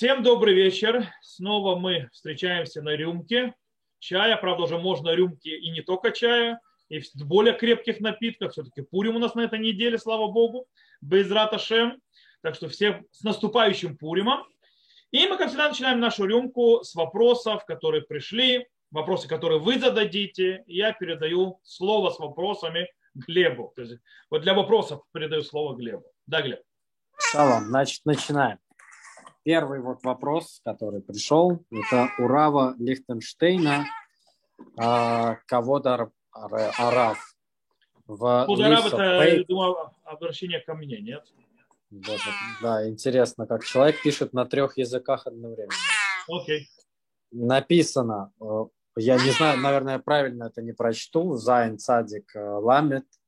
Всем добрый вечер. Снова мы встречаемся на рюмке чая. Правда, уже можно рюмки и не только чая, и в более крепких напитках. Все-таки Пурим у нас на этой неделе, слава Богу, без раташем. Так что всем с наступающим Пуримом. И мы, как всегда, начинаем нашу рюмку с вопросов, которые пришли, вопросы, которые вы зададите. Я передаю слово с вопросами Глебу. То есть, вот для вопросов передаю слово Глебу. Да, Глеб. Шалом, значит, начинаем. Первый вот вопрос, который пришел, это Урава Лихтенштейна, э, кого-то Арав. В Арав это, думаю, обращение ко мне, нет? Да, да, интересно, как человек пишет на трех языках одновременно. Окей. Okay. Написано, э, я не знаю, наверное, правильно это не прочту, Зайн Цадик э, Ламет, а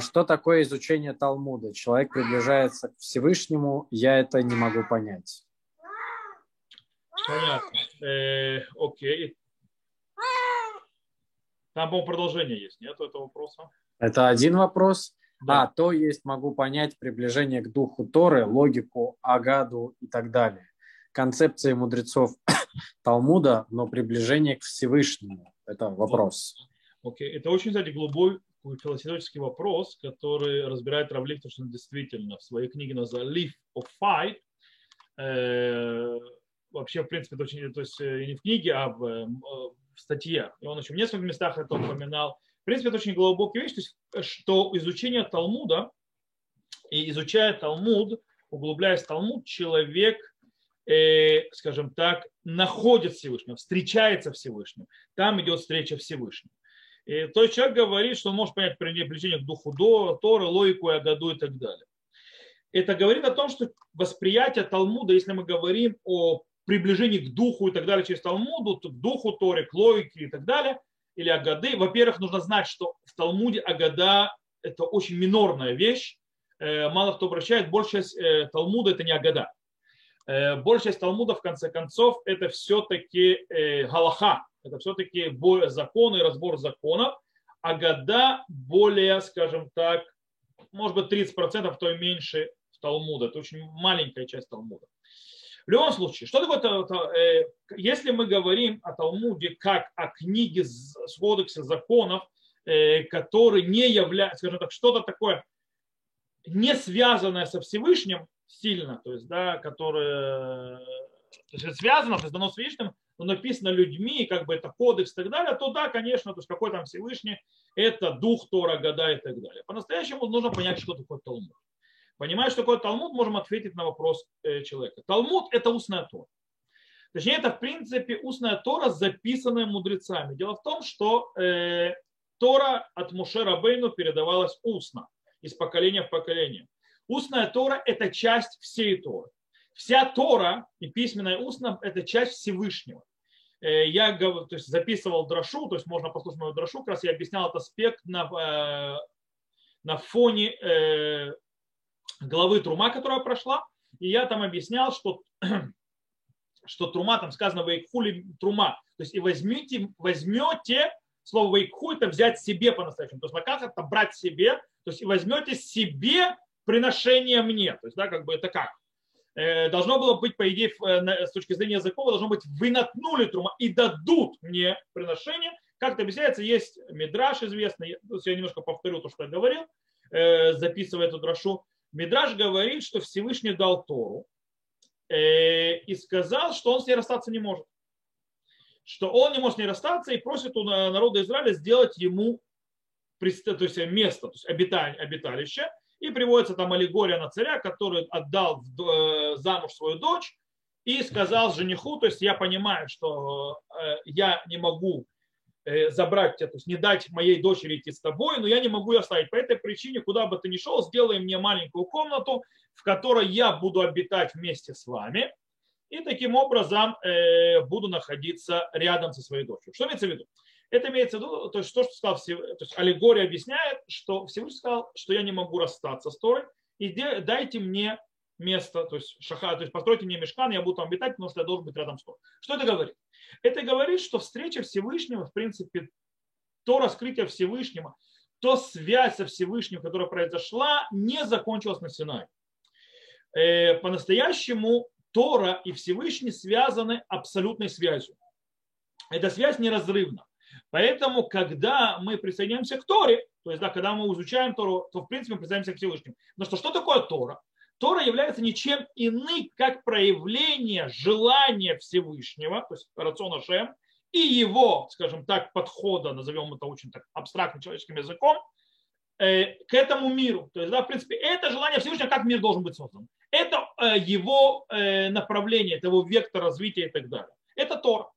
что такое изучение Талмуда? Человек приближается к Всевышнему, я это не могу понять. Понятно. Э, окей. Там, по продолжение есть, нет, этого вопроса? Это один вопрос. Да. А, то есть могу понять приближение к духу Торы, логику, Агаду и так далее. Концепции мудрецов Талмуда, но приближение к Всевышнему. Это вопрос. Окей, это очень, кстати, глубокий, философический вопрос, который разбирает Равлик, что он действительно в своей книге называется Leaf of Fight. Э, вообще, в принципе, это очень, то есть э, не в книге, а в, э, в статье. И он еще в нескольких местах это упоминал. В принципе, это очень глубокая вещь, то есть, что изучение Талмуда и изучая Талмуд, углубляясь в Талмуд, человек э, скажем так, находит Всевышнего, встречается Всевышним. Там идет встреча Всевышнего. И, то есть человек говорит, что он может понять приближение к духу до, Торы, логику, Агаду и так далее. Это говорит о том, что восприятие Талмуда, если мы говорим о приближении к духу и так далее через Талмуду, то к духу Торы, к логике и так далее, или Агады, во-первых, нужно знать, что в Талмуде Агада – это очень минорная вещь. Э, мало кто обращает, большая часть э, Талмуда – это не Агада. Э, большая часть Талмуда, в конце концов, это все-таки Галаха, это все-таки законы и разбор законов, а года более, скажем так, может быть 30%, то и меньше в Талмуда. Это очень маленькая часть Талмуда. В любом случае, что такое, э, если мы говорим о Талмуде как о книге с кодекса законов, э, который не является, скажем так, что-то такое не связанное со Всевышним сильно, то есть, да, которое то есть, связано, то есть дано Всевышним, но написано людьми, как бы это кодекс и так далее, то да, конечно, то есть какой там Всевышний, это дух Тора, года и так далее. По-настоящему нужно понять, что такое Талмуд. Понимая, что такое Талмуд, можем ответить на вопрос э, человека. Талмуд – это устная Тора. Точнее, это, в принципе, устная Тора, записанная мудрецами. Дело в том, что э, Тора от Муше Рабейну передавалась устно, из поколения в поколение. Устная Тора – это часть всей Торы. Вся Тора и письменная устная – это часть Всевышнего. Э, я то есть, записывал дрошу, то есть можно послушать мою дрошу, как раз я объяснял этот аспект на, э, на фоне э, главы Трума, которая прошла, и я там объяснял, что, что Трума, там сказано Вейкхули Трума, то есть и возьмете, возьмете, слово Вейкху это взять себе по-настоящему, то есть лаках это брать себе, то есть и возьмете себе приношение мне, то есть да, как бы это как? Э, должно было быть, по идее, э, с точки зрения языкова, должно быть, вы натнули трума и дадут мне приношение. Как это объясняется, есть мидраж известный, я немножко повторю то, что я говорил, э, записывая эту драшу. Мидраж говорит, что Всевышний дал Тору и сказал, что он с ней расстаться не может. Что он не может с ней расстаться и просит у народа Израиля сделать ему то есть место, то есть обиталище, и приводится там аллегория на царя, который отдал э, замуж свою дочь и сказал жениху, то есть я понимаю, что э, я не могу э, забрать тебя, то есть не дать моей дочери идти с тобой, но я не могу ее оставить. По этой причине, куда бы ты ни шел, сделай мне маленькую комнату, в которой я буду обитать вместе с вами, и таким образом буду находиться рядом со своей дочерью. Что имеется в виду? Это имеется в виду, то есть то, что сказал Всевышний, то есть аллегория объясняет, что Всевышний сказал, что я не могу расстаться с Торой, и дайте мне место, то есть шаха, то есть постройте мне мешкан, я буду там обитать, потому что я должен быть рядом с Торой. Что это говорит? Это говорит, что встреча Всевышнего, в принципе, то раскрытие Всевышнего, то связь со Всевышним, которая произошла, не закончилась на Синае. Э, по-настоящему Тора и Всевышний связаны абсолютной связью. Эта связь неразрывна. Поэтому, когда мы присоединяемся к Торе, то есть, да, когда мы изучаем Тору, то, в принципе, мы присоединяемся к Всевышнему. Но что, что такое Тора? Тора является ничем иным, как проявление желания Всевышнего, то есть рациона Шем, и его, скажем так, подхода, назовем это очень так абстрактным человеческим языком, э, к этому миру. То есть, да, в принципе, это желание Всевышнего, как мир должен быть создан. Это э, его э, направление, это его вектор развития и так далее. Это Тора.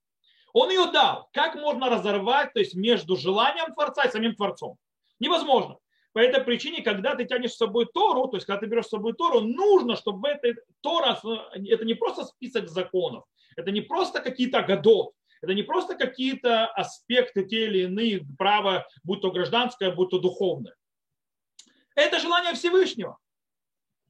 Он ее дал. Как можно разорвать, то есть между желанием Творца и самим Творцом? Невозможно. По этой причине, когда ты тянешь с собой Тору, то есть когда ты берешь с собой Тору, нужно, чтобы это, Тора, это не просто список законов, это не просто какие-то годот, это не просто какие-то аспекты те или иные права, будь то гражданское, будь то духовное. Это желание Всевышнего.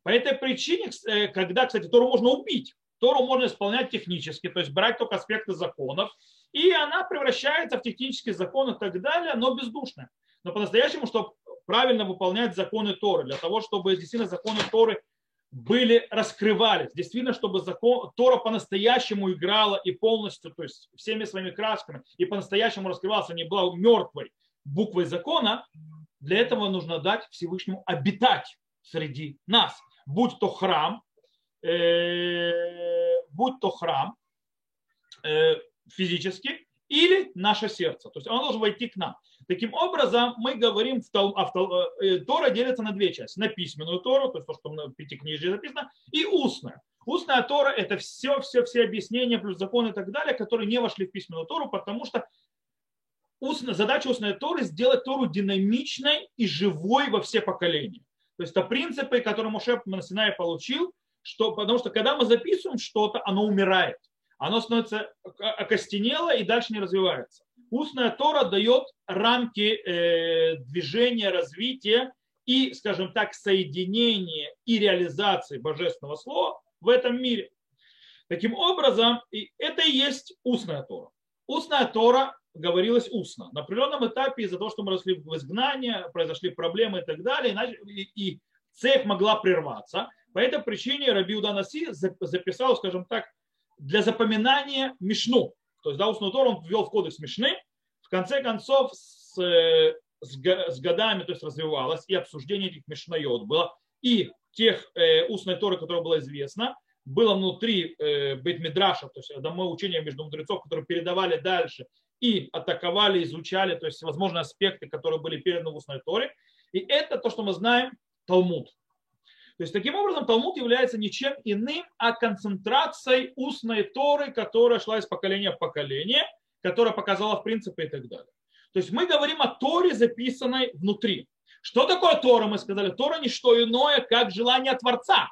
По этой причине, э, когда, кстати, Тору можно убить, Тору можно исполнять технически, то есть брать только аспекты законов, и она превращается в технические законы и так далее, но бездушная. Но по-настоящему, чтобы правильно выполнять законы Торы, для того, чтобы действительно законы Торы были, раскрывались, действительно, чтобы закон, Тора по-настоящему играла и полностью, то есть всеми своими красками, и по-настоящему раскрывался, не была мертвой буквой закона, для этого нужно дать Всевышнему обитать среди нас, будь то храм, будь то храм э, физически или наше сердце. То есть он должен войти к нам. Таким образом, мы говорим, что э, Тора делится на две части. На письменную Тору, то есть то, что в Пятикнижии записано, и устная. Устная Тора – это все, все, все объяснения, плюс законы и так далее, которые не вошли в письменную Тору, потому что устная, задача устной Торы – сделать Тору динамичной и живой во все поколения. То есть это принципы, которые Моше на Синае получил, что, потому что когда мы записываем что-то, оно умирает. Оно становится окостенело и дальше не развивается. Устная Тора дает рамки э, движения, развития и, скажем так, соединения и реализации божественного слова в этом мире. Таким образом, это и есть устная Тора. Устная Тора говорилась устно. На определенном этапе из-за того, что мы росли в изгнание, произошли проблемы и так далее, и, и цепь могла прерваться. По этой причине Раби Уданаси записал, скажем так, для запоминания Мишну. То есть, да, устную Тору он ввел в кодекс Мишны. В конце концов, с, с, с годами то есть, развивалось, и обсуждение этих Мишнайот было, и тех э, устной Торы, которая была известна, было внутри э, Бейтмидраша, то есть домой учения между мудрецов, которые передавали дальше и атаковали, изучали, то есть возможные аспекты, которые были переданы в устной Торе. И это то, что мы знаем, Талмуд. То есть таким образом Талмуд является ничем иным, а концентрацией устной Торы, которая шла из поколения в поколение, которая показала в принципе и так далее. То есть мы говорим о Торе, записанной внутри. Что такое Тора? Мы сказали, Тора не что иное, как желание Творца.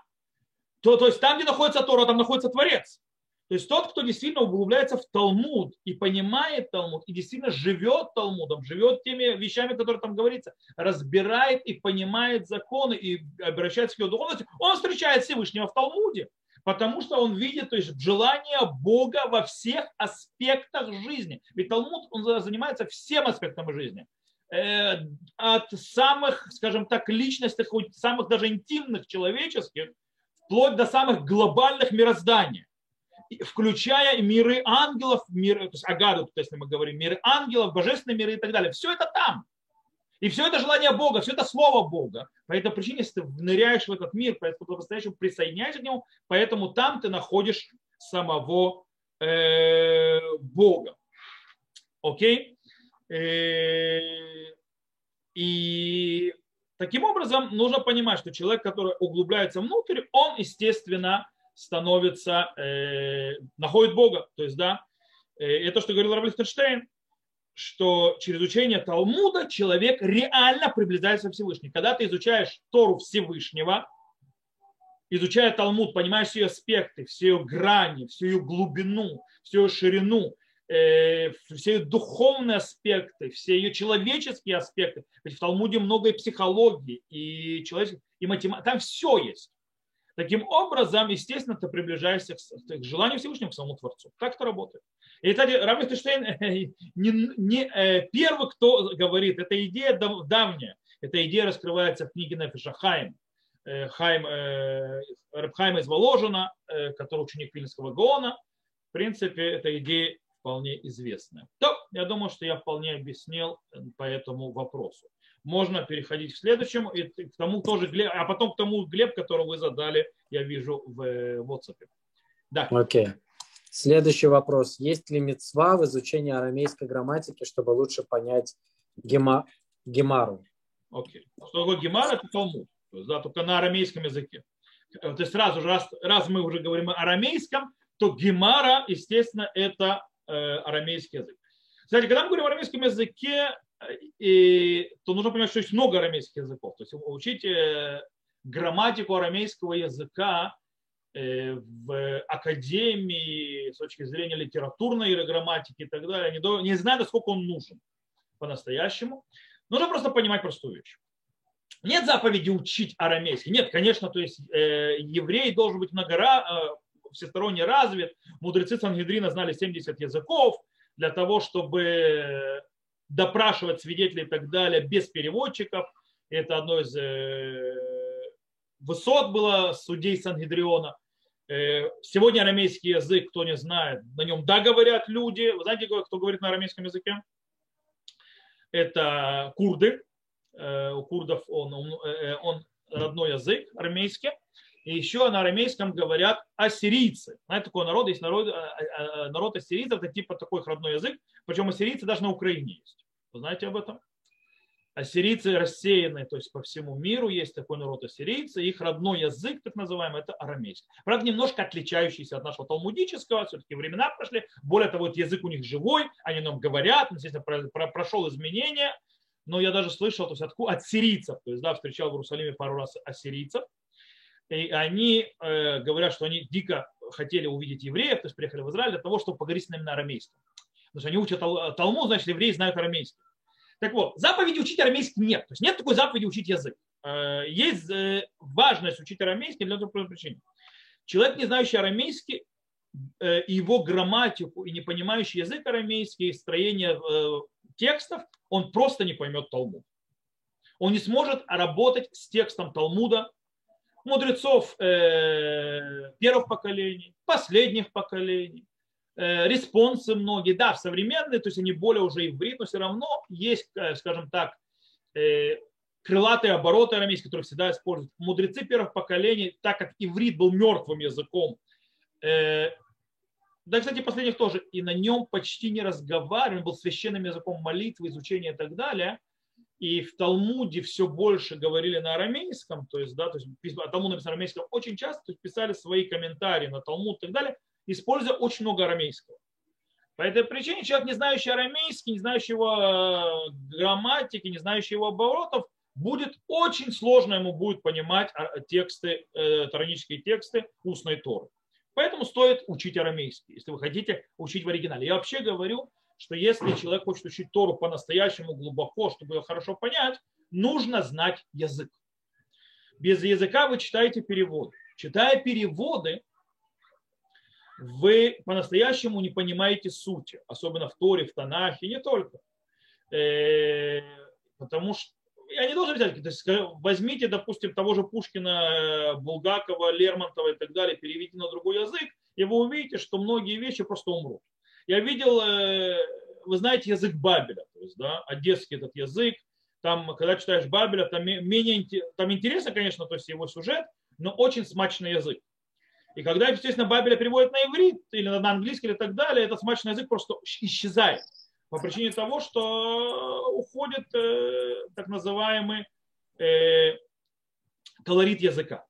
То, то есть там, где находится Тора, там находится Творец. То есть тот, кто действительно углубляется в Талмуд и понимает Талмуд, и действительно живет Талмудом, живет теми вещами, которые там говорится, разбирает и понимает законы и обращается к его духовности, он встречает Всевышнего в Талмуде, потому что он видит то есть, желание Бога во всех аспектах жизни. Ведь Талмуд он занимается всем аспектом жизни э, от самых, скажем так, личностных, самых даже интимных человеческих, вплоть до самых глобальных мирозданий включая миры ангелов, миры, то есть Агаду, если мы говорим, миры ангелов, божественные миры и так далее. Все это там. И все это желание Бога, все это слово Бога. По этой причине, если ты ныряешь в этот мир, по-настоящему присоединяешься к нему, поэтому там ты находишь самого э, Бога. Окей? Э, и таким образом нужно понимать, что человек, который углубляется внутрь, он, естественно, становится, э, находит Бога. То есть, да, э, это, что говорил Рав что через учение Талмуда человек реально приближается к Всевышнему. Когда ты изучаешь Тору Всевышнего, изучая Талмуд, понимаешь все ее аспекты, все ее грани, всю ее глубину, всю ее ширину, э, все ее духовные аспекты, все ее человеческие аспекты. Ведь в Талмуде много и психологии, и, человеческой, и математики. Там все есть. Таким образом, естественно, ты приближаешься к, желанию Всевышнего, к самому Творцу. Так это работает. И, кстати, Рав не, не э, первый, кто говорит, эта идея давняя. Эта идея раскрывается в книге Нефиша Хайм. Хайм, Рабхайма из Воложина, который ученик Вильнского Гона. В принципе, эта идея вполне известная. То, я думаю, что я вполне объяснил по этому вопросу. Можно переходить к следующему, и к тому тоже, Глеб, а потом к тому, Глеб, которого вы задали, я вижу в WhatsApp. Да. Окей. Okay. Следующий вопрос. Есть ли мецва в изучении арамейской грамматики, чтобы лучше понять гема... гемару? Окей. Okay. Что такое гемар? Это Талмуд. То есть, да, только на арамейском языке. То есть сразу же, раз, раз мы уже говорим о арамейском, то гемара, естественно, это э, арамейский язык. Кстати, когда мы говорим о арамейском языке, э, и, то нужно понимать, что есть много арамейских языков. То есть учить э, грамматику арамейского языка Э, в академии с точки зрения литературной грамматики и так далее, не, не знаю, насколько он нужен по-настоящему. Нужно просто понимать простую вещь. Нет заповеди учить арамейский. Нет, конечно, то есть э, еврей должен быть многора, э, всесторонне развит. Мудрецы Сангедрина знали 70 языков для того, чтобы допрашивать свидетелей и так далее без переводчиков. Это одно из э, высот было судей Сангидриона. Э, сегодня арамейский язык, кто не знает, на нем да говорят люди. Вы знаете, кто говорит на арамейском языке? Это курды. Э, у курдов он, он, родной язык арамейский. И еще на арамейском говорят ассирийцы. Знаете, такой народ, есть народ, народ ассирийцев, это типа такой их родной язык. Причем ассирийцы даже на Украине есть. Вы знаете об этом? ассирийцы рассеяны, то есть по всему миру есть такой народ ассирийцы, их родной язык, так называемый, это арамейский. Правда, немножко отличающийся от нашего талмудического, все-таки времена прошли, более того, язык у них живой, они нам говорят, естественно, прошел изменения, но я даже слышал, то есть от, от сирийцев, то есть, да, встречал в Иерусалиме пару раз ассирийцев, и они э, говорят, что они дико хотели увидеть евреев, то есть приехали в Израиль для того, чтобы поговорить с ними на арамейском. Потому что они учат Талмуд, значит, евреи знают арамейский. Так вот, заповеди учить арамейский нет. То есть нет такой заповеди учить язык. Э, есть э, важность учить арамейский для другой причины. Человек, не знающий арамейский, э, его грамматику и не понимающий язык арамейский, строение текстов, он просто не поймет Талмуд. Он не сможет работать с текстом Талмуда, мудрецов первых поколений, последних поколений, Э, респонсы многие, да, современные, то есть они более уже иврит, но все равно есть, э, скажем так, э, крылатые обороты арамейские, которые всегда используют. Мудрецы первых поколений, так как иврит был мертвым языком, да, кстати, последних тоже, и на нем почти не разговаривали, был священным языком молитвы, изучения и так далее. И в Талмуде все больше говорили на арамейском, то есть, да, то есть Талмуд написал на арамейском очень часто, то есть писали свои комментарии на Талмуд и так далее, используя очень много арамейского. По этой причине человек, не знающий арамейский, не знающий его э, грамматики, не знающий его оборотов, будет очень сложно ему будет понимать а, тексты, э, таранические тексты устной Торы. Поэтому стоит учить арамейский, если вы хотите учить в оригинале. Я вообще говорю, что если человек хочет учить Тору по-настоящему глубоко, чтобы ее хорошо понять, нужно знать язык. Без языка вы читаете переводы. Читая переводы, вы по-настоящему не понимаете сути, особенно в Торе, в Танахе, не только. Э, потому что я не должен взять, то есть возьмите, допустим, того же Пушкина, Булгакова, Лермонтова и так далее, переведите на другой язык, и вы увидите, что многие вещи просто умрут. Я видел, э, вы знаете, язык Бабеля, то есть, да, одесский этот язык, там, когда читаешь Бабеля, там, менее, там интересно, конечно, то есть его сюжет, но очень смачный язык. И когда, естественно, Бабеля переводят на иврит или на английский или так далее, этот смачный язык просто исчезает. По причине того, что уходит э, так называемый э, колорит языка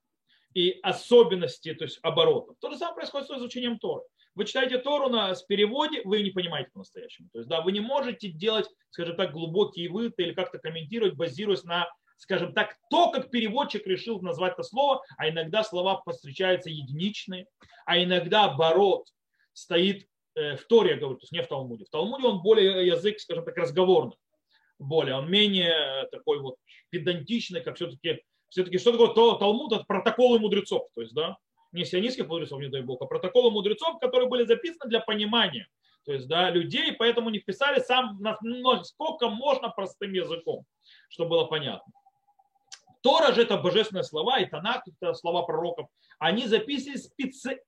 и особенности, то есть оборотов. То же самое происходит с изучением Торы. Вы читаете Тору на, с переводе, вы не понимаете по-настоящему. То есть, да, вы не можете делать, скажем так, глубокие выводы или как-то комментировать, базируясь на скажем так, то, как переводчик решил назвать это слово, а иногда слова встречаются единичные, а иногда оборот стоит э, в Торе, я говорю, то есть не в Талмуде. В Талмуде он более язык, скажем так, разговорный, более, он менее такой вот педантичный, как все-таки, все-таки что такое то, Талмуд, это протоколы мудрецов, то есть, да, не сионистских мудрецов, не дай бог, а протоколы мудрецов, которые были записаны для понимания, то есть, да, людей, поэтому не вписали сам, насколько можно простым языком, чтобы было понятно. Тора же это божественные слова, и Танах это слова пророков. Они записаны специально,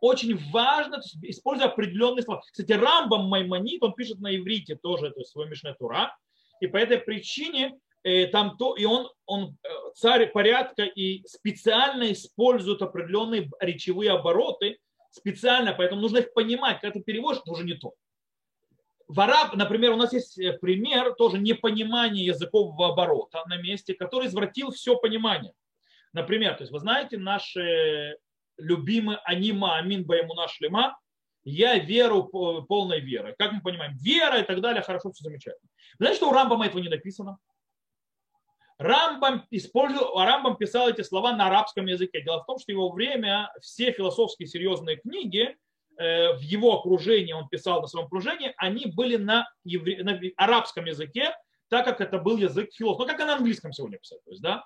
очень важно, используя определенные слова. Кстати, Рамбам Маймонит, он пишет на иврите тоже, то есть свой Мишне Тура, и по этой причине там то, и он, он э, царь порядка и специально использует определенные речевые обороты, специально, поэтому нужно их понимать, когда ты переводишь, это уже не то. В араб, например, у нас есть э, пример тоже непонимания языкового оборота на месте, который извратил все понимание. Например, то есть вы знаете, наши любимые анима амин баему наш лима, я веру полной верой. Как мы понимаем, вера и так далее, хорошо, все замечательно. Знаете, что у Рамбама этого не написано? Рамбам, использовал, Рамбам писал эти слова на арабском языке. Дело в том, что в его время все философские серьезные книги э, в его окружении, он писал на своем окружении, они были на, евре, на арабском языке, так как это был язык философов. Ну, как и на английском сегодня писать. То есть, да?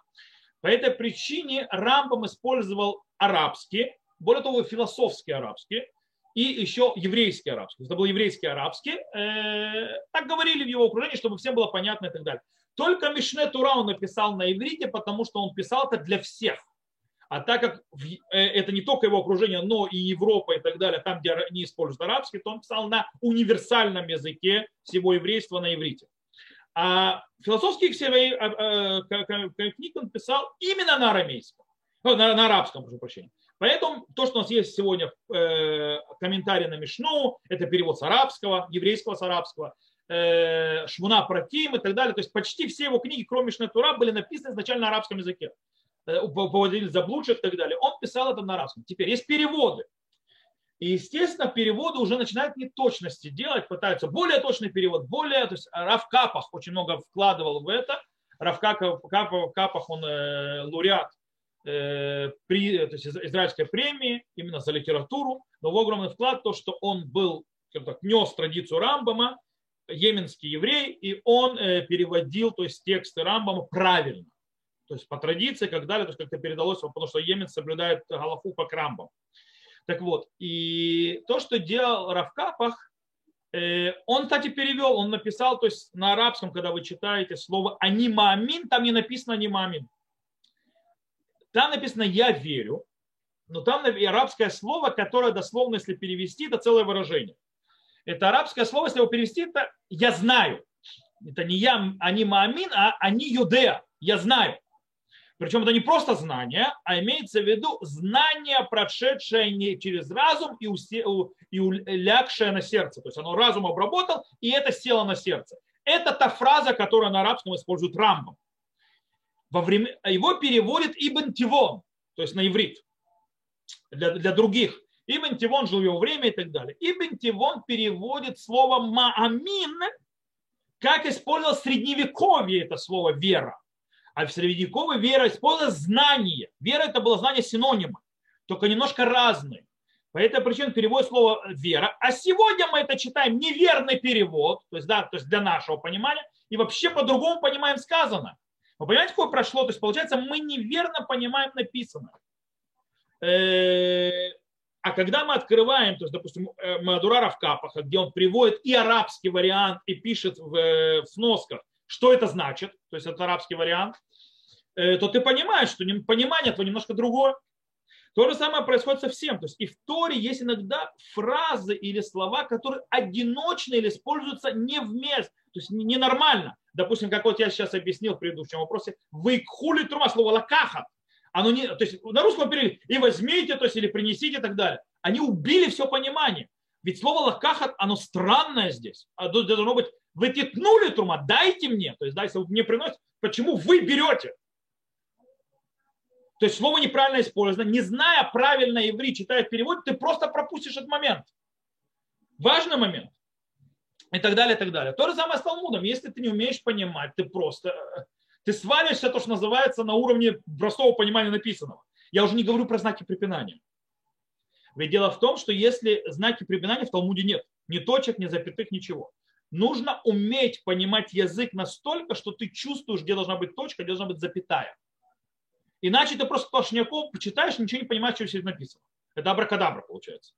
По этой причине Рамбам использовал арабский, более того, философский арабский, и еще еврейский арабский. Это был еврейский арабский. Э, так говорили в его окружении, чтобы всем было понятно и так далее. Только Мишне Тура он написал на иврите, потому что он писал это для всех. А так как э, это не только его окружение, но и Европа и так далее, там, где не используют арабский, то он писал на универсальном языке всего еврейства на иврите. А философские э, э, книги он писал именно на арамейском, на, на арабском, прошу прощения. Поэтому то, что у нас есть сегодня э, комментарий на Мишну, это перевод с арабского, еврейского с арабского, э, Шмуна Пратим и так далее. То есть почти все его книги, кроме Тура, были написаны изначально на арабском языке. Э, Поводили заблудших и так далее. Он писал это на арабском. Теперь есть переводы. И, естественно, переводы уже начинают неточности делать, пытаются более точный перевод, более, то есть Раф Капах очень много вкладывал в это. Раф Капах, Капах он э, лауреат Э, при, то есть израильской премии именно за литературу, но его огромный вклад то, что он был, так, нес традицию Рамбама, йеменский еврей, и он э, переводил то есть, тексты Рамбама правильно. То есть по традиции, как далее, то есть как-то передалось, потому что Йемен соблюдает Галафу по крамбам. Так вот, и то, что делал Равкапах, э, он, кстати, перевел, он написал, то есть на арабском, когда вы читаете слово анимамин, там не написано анимамин. Там написано «я верю», но там арабское слово, которое дословно, если перевести, это целое выражение. Это арабское слово, если его перевести, это «я знаю». Это не я, они маамин, а они юдея. Я знаю. Причем это не просто знание, а имеется в виду знание, прошедшее не через разум и, усе, и улягшее на сердце. То есть оно разум обработал, и это село на сердце. Это та фраза, которую на арабском использует Рамбом во время, его переводит Ибн Тивон, то есть на иврит, для, для других. Ибн Тивон жил в его время и так далее. Ибн Тивон переводит слово маамин, как использовал средневековье это слово вера. А в средневековье вера использовалась знание. Вера это было знание синонима, только немножко разные. По этой причине перевод слова вера. А сегодня мы это читаем неверный перевод, то есть, да, то есть для нашего понимания, и вообще по-другому понимаем сказано. Вы понимаете, какое прошло? То есть, получается, мы неверно понимаем написанное. Э, а когда мы открываем, то есть, допустим, э, Мадура Равкапаха, где он приводит и арабский вариант, и пишет в, в сносках, что это значит, то есть это арабский вариант, э, то ты понимаешь, что понимание этого немножко другое. То же самое происходит со всем. То есть и в Торе есть иногда фразы или слова, которые одиночно или используются не вместе, то есть ненормально. Допустим, как вот я сейчас объяснил в предыдущем вопросе, вы хули трума, слово лакахат. Оно не, то есть на русском переводе и возьмите, то есть или принесите и так далее. Они убили все понимание. Ведь слово лакахат, оно странное здесь. А должно быть, вы текнули трума, дайте мне. То есть, да, если вы мне приносите, почему вы берете? То есть слово неправильно использовано. Не зная правильно еврей, читает перевод, ты просто пропустишь этот момент. Важный момент и так далее, и так далее. То же самое с Талмудом. Если ты не умеешь понимать, ты просто ты свалишься, то, что называется, на уровне простого понимания написанного. Я уже не говорю про знаки препинания. Ведь дело в том, что если знаки препинания в Талмуде нет, ни точек, ни запятых, ничего. Нужно уметь понимать язык настолько, что ты чувствуешь, где должна быть точка, где должна быть запятая. Иначе ты просто сплошняком почитаешь, ничего не понимаешь, что здесь написано. Это абракадабра получается.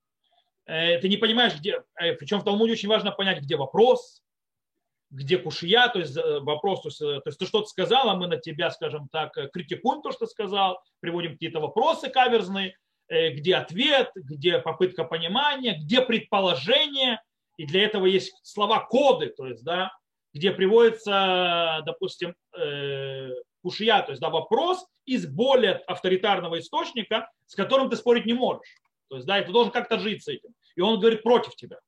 Э, ты не понимаешь, где, э, причем в Талмуде очень важно понять, где вопрос, где кушья, то есть э, вопрос, то есть, то есть ты что-то сказала, мы на тебя, скажем так, критикуем то, что сказал, приводим какие-то вопросы каверзные, где ответ, где попытка понимания, где предположение, и для этого есть слова-коды, то есть, да, где приводится, допустим, кушья, то есть да, вопрос из более авторитарного источника, с которым ты спорить не можешь. То есть, да, и ты должен как-то жить с этим. И он говорит против тебя.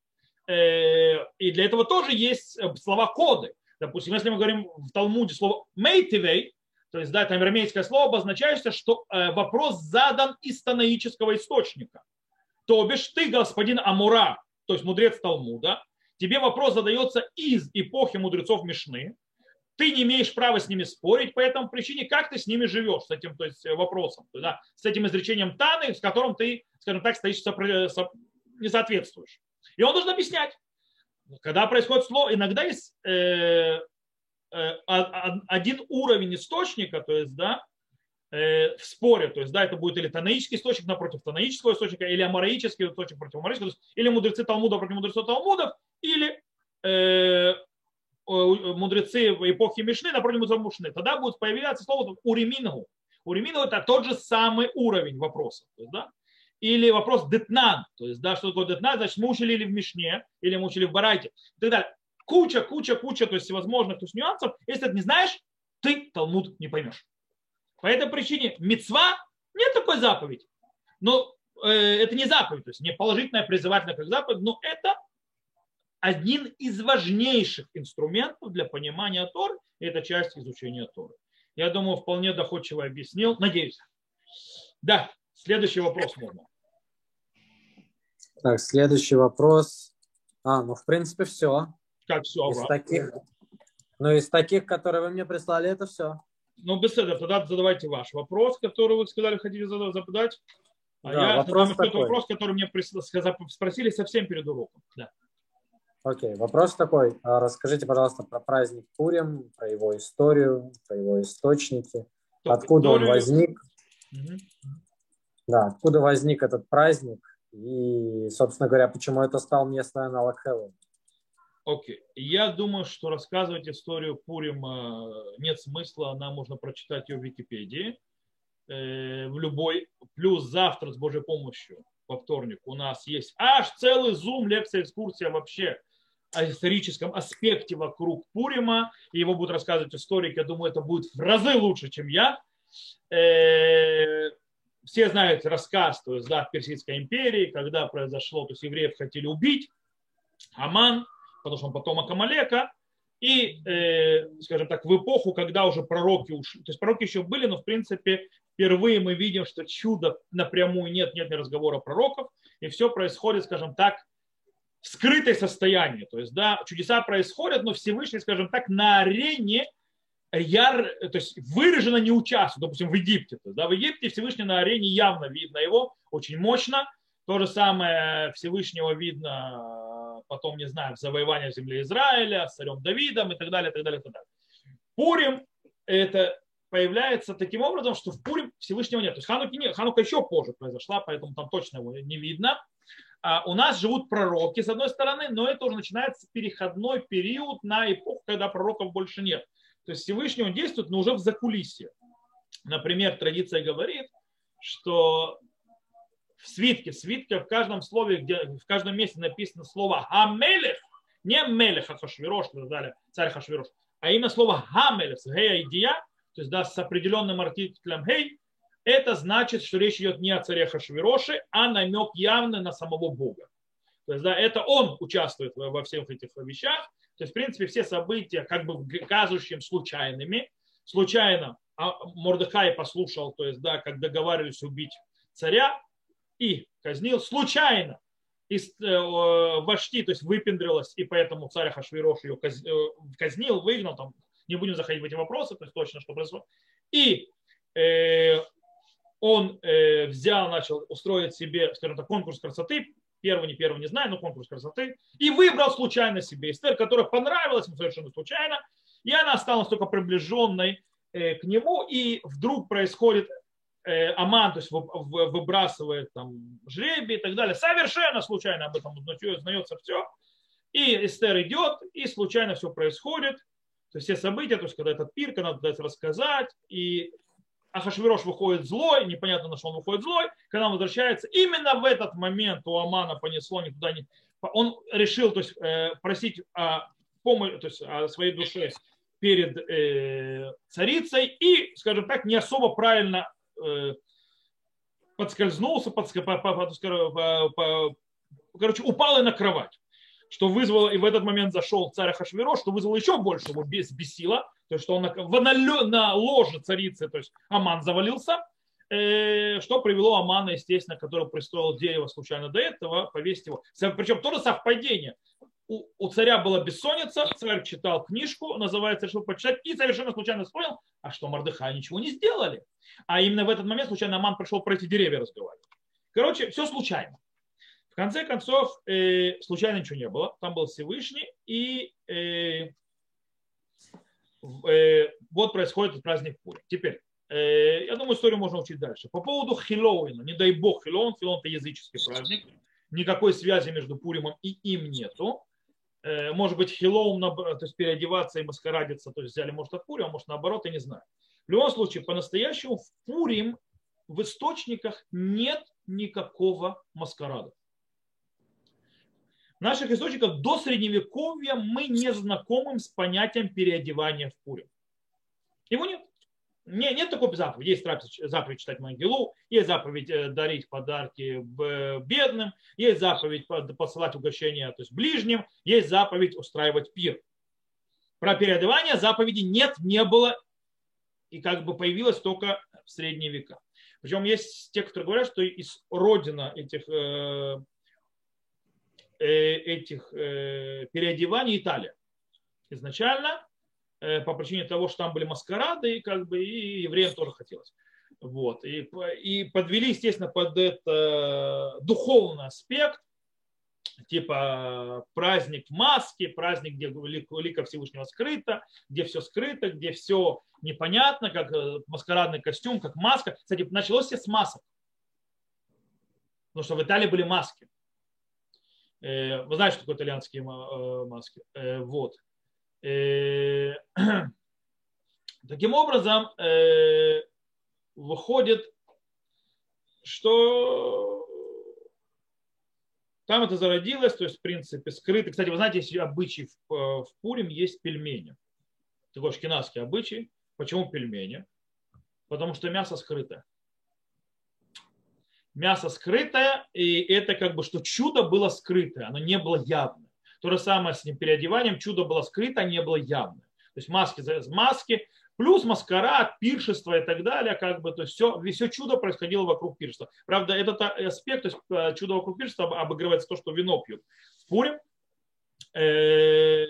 Э, и для этого тоже есть э, слова коды. Допустим, если мы говорим в Талмуде слово «мейтивей», то есть, да, это арамейское слово, обозначающее, что э, вопрос задан из танаического источника. То бишь ты, господин Амура, то есть мудрец Талмуда, тебе вопрос задается из эпохи мудрецов Мишны, ты не имеешь права с ними спорить по этому причине, как ты с ними живешь, с этим то есть, вопросом, да, с этим изречением Таны, с которым ты, скажем так, стоишь, не соответствуешь. И он должен объяснять. Когда происходит слово, иногда есть э, э, один уровень источника, то есть, да, э, в споре, то есть, да, это будет или танаический источник напротив танаического источника, или амараический источник против амараического, или мудрецы Талмуда против мудрецов Талмудов, или э, мудрецы в эпохе Мишны напротив мудрецов Мушны. Тогда будет появляться слово уремингу. Уремингу это тот же самый уровень вопроса. То есть, да? Или вопрос детнан, то есть, да, что такое детнан, значит, мучили или в Мишне, или мучили в Барайте, и так далее. Куча, куча, куча, то есть всевозможных то есть, нюансов. Если ты не знаешь, ты Талмуд не поймешь. По этой причине мецва нет такой заповеди. Но э, это не заповедь, то есть не положительная, призывательная как заповедь, но это один из важнейших инструментов для понимания Торы, и это часть изучения Торы. Я думаю, вполне доходчиво объяснил. Надеюсь. Да, следующий вопрос можно. Так, следующий вопрос. А, ну, в принципе, все. Как все, из таких, Ну, из таких, которые вы мне прислали, это все. Ну, беседа, тогда задавайте ваш вопрос, который вы сказали, хотите задать. А да, я вопрос задам такой. вопрос, который мне спросили совсем перед уроком. Да. Окей, вопрос такой. А расскажите, пожалуйста, про праздник Пурим, про его историю, про его источники. Откуда он возник? Угу. Да, откуда возник этот праздник? И, собственно говоря, почему это стал местный аналог Хэллоуин? Окей. Okay. Я думаю, что рассказывать историю Пурима нет смысла. Она можно прочитать ее в Википедии. Э, в любой. Плюс завтра с Божьей помощью во вторник у нас есть аж целый зум, лекция, экскурсия вообще о историческом аспекте вокруг Пурима. И его будут рассказывать историки. Я думаю, это будет в разы лучше, чем я. Все знают рассказ, то есть, да, в Персидской империи, когда произошло, то есть евреев хотели убить, Аман, потому что он потомок Амалека, и, э, скажем так, в эпоху, когда уже пророки ушли, то есть пророки еще были, но в принципе впервые мы видим, что чудо напрямую нет, нет ни разговора пророков, и все происходит, скажем так, в скрытое состояние. То есть, да, чудеса происходят, но Всевышний, скажем так, на арене яр, то есть выраженно не участвует, допустим, в Египте. Да, в Египте Всевышний на арене явно видно его, очень мощно. То же самое Всевышнего видно потом, не знаю, в завоевании земли Израиля, с царем Давидом и так далее, и так далее, и так далее. Пурим это появляется таким образом, что в Пурим Всевышнего нет. То есть Хануки нет. Ханука еще позже произошла, поэтому там точно его не видно. А у нас живут пророки, с одной стороны, но это уже начинается переходной период на эпоху, когда пророков больше нет. То есть Всевышний он действует, но уже в закулисье. Например, традиция говорит, что в свитке, в свитке в каждом слове, где в каждом месте написано слово «хамелех», не «мелех» Хашвирош, царь Хашвирош, а именно слово «хамелех» с «гея» и «дия», то есть да, с определенным артиклем «гей», это значит, что речь идет не о царе Хашвироше, а намек явный на самого Бога. То есть, да, это он участвует во всех этих вещах, то есть, в принципе, все события, как бы казущим случайными, случайно а Мордыхай послушал, то есть, да, как договаривались убить царя и казнил, случайно и э, вошти, то есть выпендрилась, и поэтому царь Хашвирош ее э, казнил, выгнал, там, не будем заходить в эти вопросы, то есть точно, что происходит. И э, он э, взял, начал устроить себе, скажем так, конкурс красоты, первый, не первый, не знаю, но конкурс красоты, и выбрал случайно себе Эстер, которая понравилась ему совершенно случайно, и она стала настолько приближенной э, к нему, и вдруг происходит э, Аман, то есть выбрасывает там жребий и так далее, совершенно случайно об этом узнается все, И Эстер идет, и случайно все происходит. То есть все события, то есть когда этот пир, когда надо рассказать, и Ахашвирош выходит злой, непонятно на что он выходит злой, когда он возвращается, именно в этот момент у Амана понесло ни туда, ни... Он решил то есть, э, просить о помощи, то есть о своей душе перед э, царицей и, скажем так, не особо правильно э, подскользнулся, подск... по, по, по, по, короче, упал и на кровать что вызвало, и в этот момент зашел царь Хашвиро, что вызвало еще больше его бесило, то есть что он на, на, ложе царицы, то есть Аман завалился, э, что привело Амана, естественно, который пристроил дерево случайно до этого, повесить его. Причем тоже совпадение. У, у царя была бессонница, царь читал книжку, называется, решил почитать, и совершенно случайно вспомнил, а что Мордыха ничего не сделали. А именно в этот момент случайно Аман пришел про эти деревья разговаривать. Короче, все случайно. В конце концов, э, случайно ничего не было. Там был Всевышний. И э, э, вот происходит праздник Пури. Теперь, э, я думаю, историю можно учить дальше. По поводу Хилоуина. Не дай бог Хилоуин. Хилоуин это языческий праздник. Никакой связи между Пуримом и им нету. Э, может быть, Хилоум, то есть переодеваться и маскарадиться, то есть взяли, может, от Пурима, может, наоборот, я не знаю. В любом случае, по-настоящему в Пурим в источниках нет никакого маскарада наших источниках до средневековья мы не знакомы с понятием переодевания в Пурим. Его нет. Не, нет такой заповеди. Есть заповедь читать Могилу, есть заповедь э, дарить подарки бедным, есть заповедь посылать угощения то есть ближним, есть заповедь устраивать пир. Про переодевание заповеди нет, не было и как бы появилось только в средние века. Причем есть те, которые говорят, что из родина этих э, Э, этих э, переодеваний Италия. Изначально э, по причине того, что там были маскарады, и как бы и евреям тоже хотелось. Вот. И, и подвели, естественно, под это духовный аспект, типа праздник маски, праздник, где лика Всевышнего скрыто, где все скрыто, где все непонятно, как маскарадный костюм, как маска. Кстати, началось все с масок. Потому что в Италии были маски. Э, вы знаете, что такое итальянские э, маски. Э, вот. Таким образом, выходит, что там это зародилось, то есть, в принципе, скрыто. Кстати, вы знаете, есть обычай в, в Пурим, есть пельмени. Такой шкинавский обычай. Почему пельмени? Потому что мясо скрытое мясо скрытое, и это как бы, что чудо было скрытое, оно не было явное. То же самое с ним переодеванием, чудо было скрыто, а не было явное. То есть маски маски, плюс маскарад, пиршество и так далее, как бы, то есть все, все чудо происходило вокруг пиршества. Правда, этот аспект, то есть э, чудо вокруг пиршества обыгрывается то, что вино пьют в Пуре, э,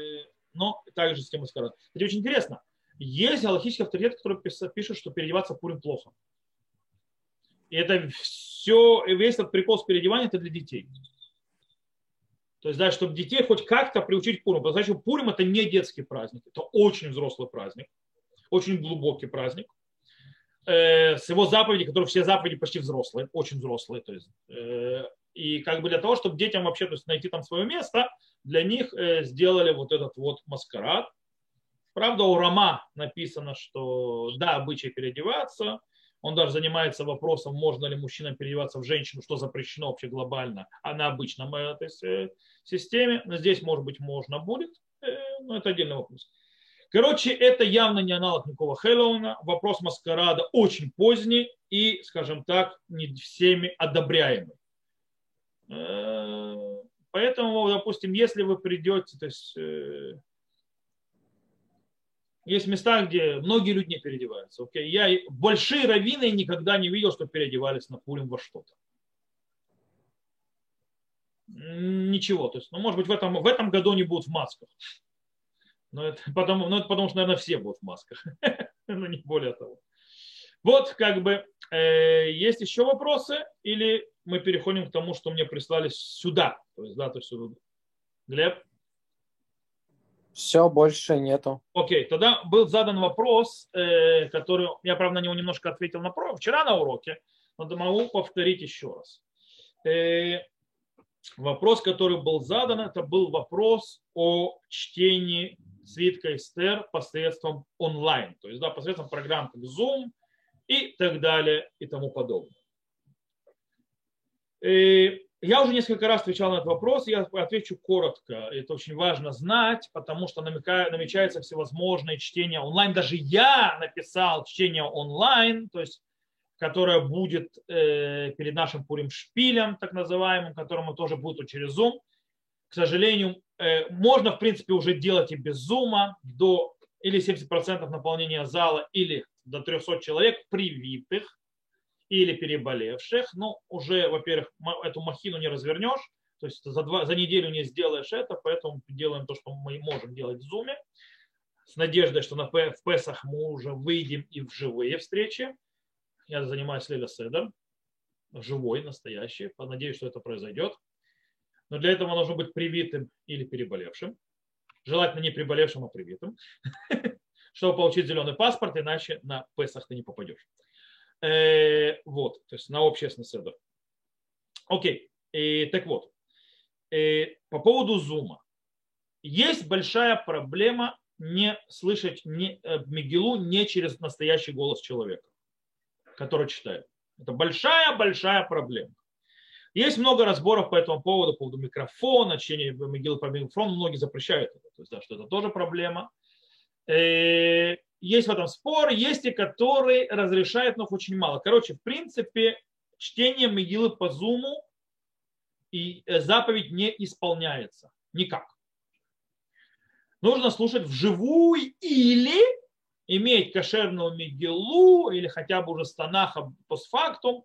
но также с тем маскарад. Это очень интересно. Есть галактический авторитет, который пишет, что переодеваться Пурим плохо. И это все, весь этот прикол с переодеванием, это для детей. То есть, да, чтобы детей хоть как-то приучить к Пуриму. Потому что Пурим это не детский праздник, это очень взрослый праздник, очень глубокий праздник. Э, с его заповеди, которые все заповеди почти взрослые, очень взрослые. То есть, э, и как бы для того, чтобы детям вообще то есть, найти там свое место, для них э, сделали вот этот вот маскарад. Правда, у Рома написано, что да, обычай переодеваться – он даже занимается вопросом, можно ли мужчинам переодеваться в женщину, что запрещено вообще глобально, а на обычном этой э, системе. Но здесь, может быть, можно будет, э, но это отдельный вопрос. Короче, это явно не аналог никакого Хэллоуина. Вопрос маскарада очень поздний и, скажем так, не всеми одобряемый. Э, поэтому, допустим, если вы придете, то есть есть места, где многие люди не переодеваются. Okay? Я большие раввины никогда не видел, что переодевались на Пурим во что-то. Ничего. То есть, ну, может быть, в этом, в этом году они будут в масках. Но это потому, но это потому что, наверное, все будут в масках. Но не более того. Вот, как бы, э, есть еще вопросы? Или мы переходим к тому, что мне прислали сюда? То есть, да, то есть, Глеб? Все, больше нету. Окей, тогда был задан вопрос, э, который я, правда, на него немножко ответил на вчера на уроке, но могу повторить еще раз. Э, вопрос, который был задан, это был вопрос о чтении свитка Эстер посредством онлайн, то есть да, посредством программ как Zoom и так далее и тому подобное. И я уже несколько раз отвечал на этот вопрос, я отвечу коротко. Это очень важно знать, потому что намечается всевозможные чтения онлайн. Даже я написал чтение онлайн, то есть которое будет э, перед нашим Пурим шпилем, так называемым, которому тоже будет через Zoom. К сожалению, э, можно, в принципе, уже делать и без Zoom до или 70% наполнения зала, или до 300 человек привитых или переболевших. Ну, уже, во-первых, эту махину не развернешь, то есть за, два, за неделю не сделаешь это, поэтому делаем то, что мы можем делать в Zoom, с надеждой, что на, в Песах мы уже выйдем и в живые встречи. Я занимаюсь Леля Седер, живой, настоящий. Надеюсь, что это произойдет. Но для этого нужно быть привитым или переболевшим. Желательно не приболевшим, а привитым. Чтобы получить зеленый паспорт, иначе на Песах ты не попадешь. Э, вот, то есть на общественный седер. Окей, и, так вот, и, по поводу зума. Есть большая проблема не слышать не, э, Мигелу не через настоящий голос человека, который читает. Это большая-большая проблема. Есть много разборов по этому поводу, по поводу микрофона, чтения Мигилы по микрофону. Многие запрещают это, то есть, да, что это тоже проблема. Э, есть в этом спор, есть и которые разрешают, но очень мало. Короче, в принципе, чтение Мегилы по зуму и э, заповедь не исполняется. Никак. Нужно слушать вживую или иметь кошерную Мегилу или хотя бы уже станаха постфактум.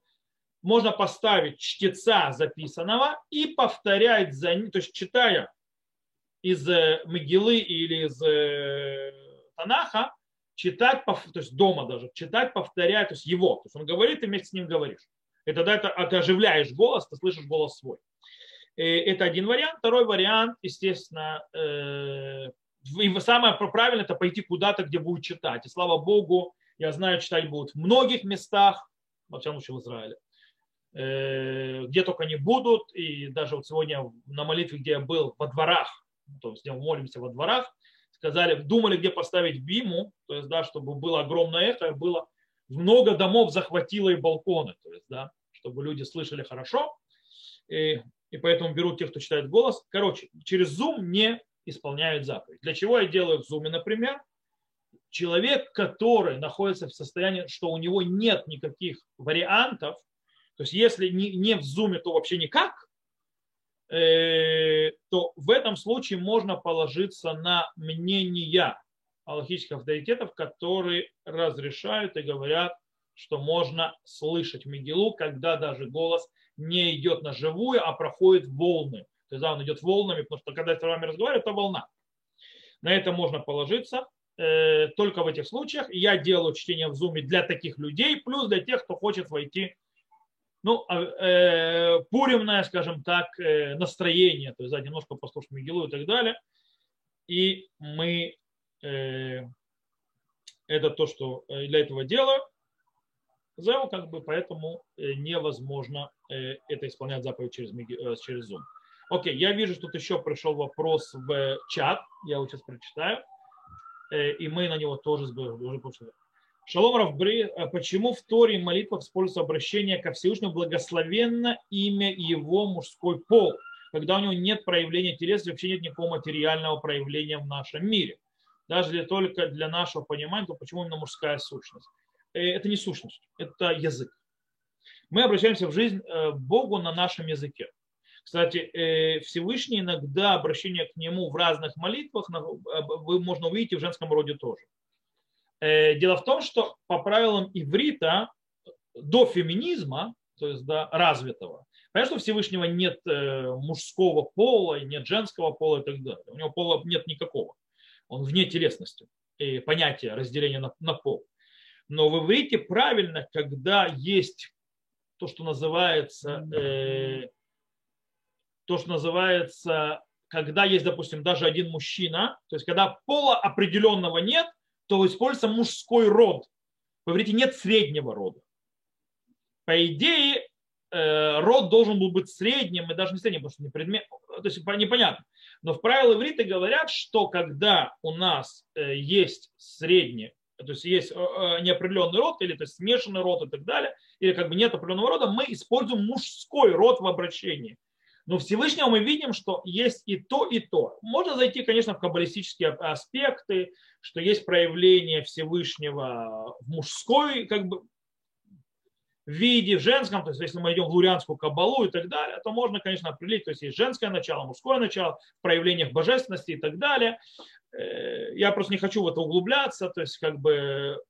Можно поставить чтеца записанного и повторять за ним, то есть читая из э, Мегилы или из э, Танаха, читать, то есть дома даже, читать, повторять, то есть его. То есть он говорит, и вместе с ним говоришь. И тогда это, ты оживляешь голос, ты слышишь голос свой. И это один вариант. Второй вариант, естественно, э, и самое правильное это пойти куда-то, где будет читать. И слава Богу, я знаю, читать будут в многих местах, во всяком случае в Израиле, э, где только не будут. И даже вот сегодня на молитве, где я был, во дворах, то есть где мы молимся во дворах, сказали, думали, где поставить биму, то есть, да, чтобы было огромное эхо, было много домов захватило и балконы, то есть, да, чтобы люди слышали хорошо, и, и поэтому берут тех, кто читает голос. Короче, через Zoom не исполняют заповедь. Для чего я делаю в Zoom, например? Человек, который находится в состоянии, что у него нет никаких вариантов, то есть если не, не в Zoom, то вообще никак, Э, то в этом случае можно положиться на мнения аллахических авторитетов, которые разрешают и говорят, что можно слышать Мигелу, когда даже голос не идет на живую, а проходит волны. То есть да, он идет волнами, потому что когда с вами разговариваю, это волна. На это можно положиться э, только в этих случаях. я делаю чтение в зуме для таких людей, плюс для тех, кто хочет войти ну, а, э, пуримное, скажем так, э, настроение, то есть да, немножко послушать Мигелу и так далее. И мы э, это то, что э, для этого делаю. Зео, как бы, поэтому э, невозможно э, это исполнять заповедь через, через Zoom. Окей, я вижу, что тут еще пришел вопрос в чат, я его сейчас прочитаю, и мы на него тоже уже Шалом Равбри, а почему в Торе и молитвах используется обращение ко Всевышнему благословенно имя его мужской пол, когда у него нет проявления телеса, вообще нет никакого материального проявления в нашем мире. Даже для, только для нашего понимания, то почему именно мужская сущность? Э, это не сущность, это язык. Мы обращаемся в жизнь э, Богу на нашем языке. Кстати, э, Всевышний иногда обращение к нему в разных молитвах вы можно увидеть и в женском роде тоже. Э, дело в том, что по правилам иврита до феминизма, то есть до развитого, понятно, что Всевышнего нет э, мужского пола, нет женского пола и так далее. У него пола нет никакого. Он вне телесности и понятия разделения на, на пол. Но в иврите правильно, когда есть то, что называется, э, то, что называется, когда есть, допустим, даже один мужчина, то есть когда пола определенного нет, то используется мужской род. Вы говорите, нет среднего рода. По идее, э, род должен был быть средним, и даже не средним, потому что не предмет, то есть непонятно. Но в правилах иврита говорят, что когда у нас э, есть средний, то есть есть э, неопределенный род, или то есть смешанный род и так далее, или как бы нет определенного рода, мы используем мужской род в обращении. Но Всевышнего мы видим, что есть и то, и то. Можно зайти, конечно, в каббалистические аспекты, что есть проявление Всевышнего в мужской как бы, виде, в женском, то есть если мы идем в лурианскую кабалу и так далее, то можно, конечно, определить, то есть есть женское начало, мужское начало, в проявлениях божественности и так далее. Э, я просто не хочу в это углубляться, то есть как бы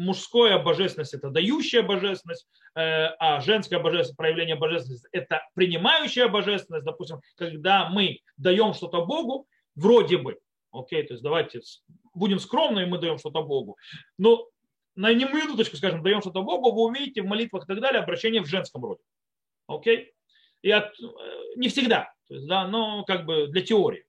мужская божественность – это дающая божественность, э, а женское божественность, проявление божественности – это принимающая божественность. Допустим, когда мы даем что-то Богу, вроде бы, окей, то есть давайте будем скромны, и мы даем что-то Богу. Но на не минуточку, скажем, даем что-то Богу, вы увидите в молитвах и так далее обращение в женском роде. Окей? И от, э, не всегда, то есть, да, но как бы для теории.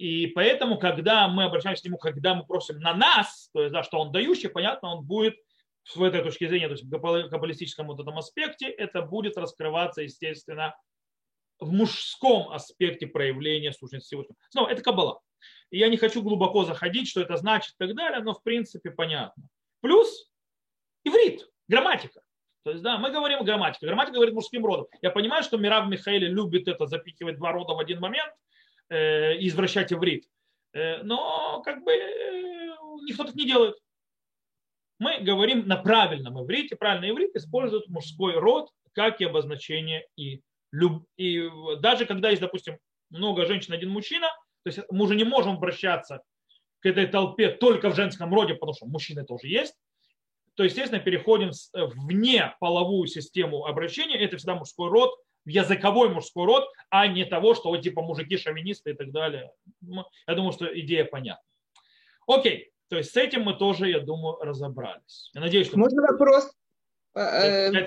И поэтому, когда мы обращаемся к нему, когда мы просим на нас, то есть, да, что он дающий, понятно, он будет с этой точки зрения, то есть в каббалистическом вот этом аспекте, это будет раскрываться, естественно, в мужском аспекте проявления сущности Всевышнего. Снова, это каббала. Я не хочу глубоко заходить, что это значит и так далее, но в принципе понятно. Плюс иврит, грамматика. То есть, да, мы говорим грамматика. Грамматика говорит мужским родом. Я понимаю, что Мирав Михаили любит это запихивать два рода в один момент извращать иврит. Э, но как бы э, никто так не делает. Мы говорим на правильном иврите. Правильный иврит использует мужской род как и обозначение и, люб... и даже когда есть, допустим, много женщин, один мужчина, то есть мы уже не можем обращаться к этой толпе только в женском роде, потому что мужчины тоже есть, то, естественно, переходим э, вне половую систему обращения. Это всегда мужской род, языковой мужской род, а не того, что вот типа мужики шовинисты и так далее. Ну, я думаю, что идея понятна. Окей, то есть с этим мы тоже, я думаю, разобрались. Я надеюсь, что... Можно вопрос? Э, э,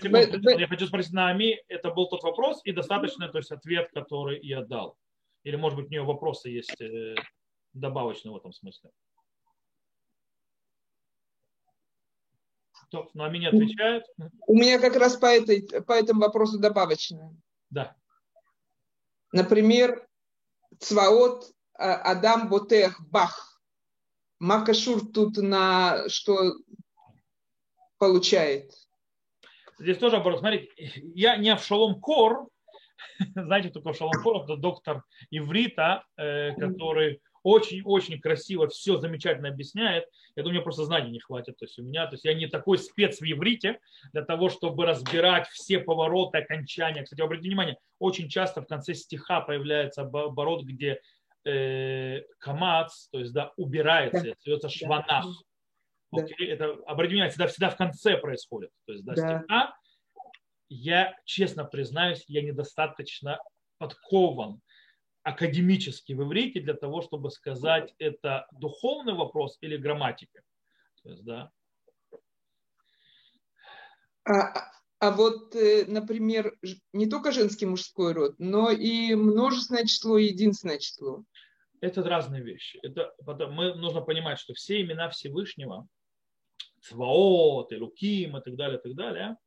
я хочу спросить на Ами, это был тот вопрос и достаточно, то есть ответ, который я дал. Или, может быть, у нее вопросы есть э, добавочные в этом смысле? Кто на меня отвечает? У меня как раз по, этой, по этому вопросу добавочное. Да. Например, Цваот а, Адам Ботех Бах. Макашур тут на что получает? Здесь тоже вопрос. Смотрите, я не в Шалом Кор, знаете, только Шалом это доктор иврита, э, который очень-очень красиво все замечательно объясняет. Я думаю, мне просто знаний не хватит. То есть у меня, то есть я не такой спец в иврите для того, чтобы разбирать все повороты, окончания. Кстати, обратите внимание, очень часто в конце стиха появляется оборот, где э, камац, то есть да, убирается, да. остается шванах. Да. Окей? Это, обратите внимание, всегда, всегда в конце происходит. То есть да, да. стиха я честно признаюсь, я недостаточно подкован академически в иврите для того, чтобы сказать, это духовный вопрос или грамматика. То есть, да. А, а вот, э, например, не только женский мужской род, но и множественное число и единственное число. Это разные вещи. Это, мы нужно понимать, что все имена Всевышнего, Цваот, Элуким и так далее, и так далее,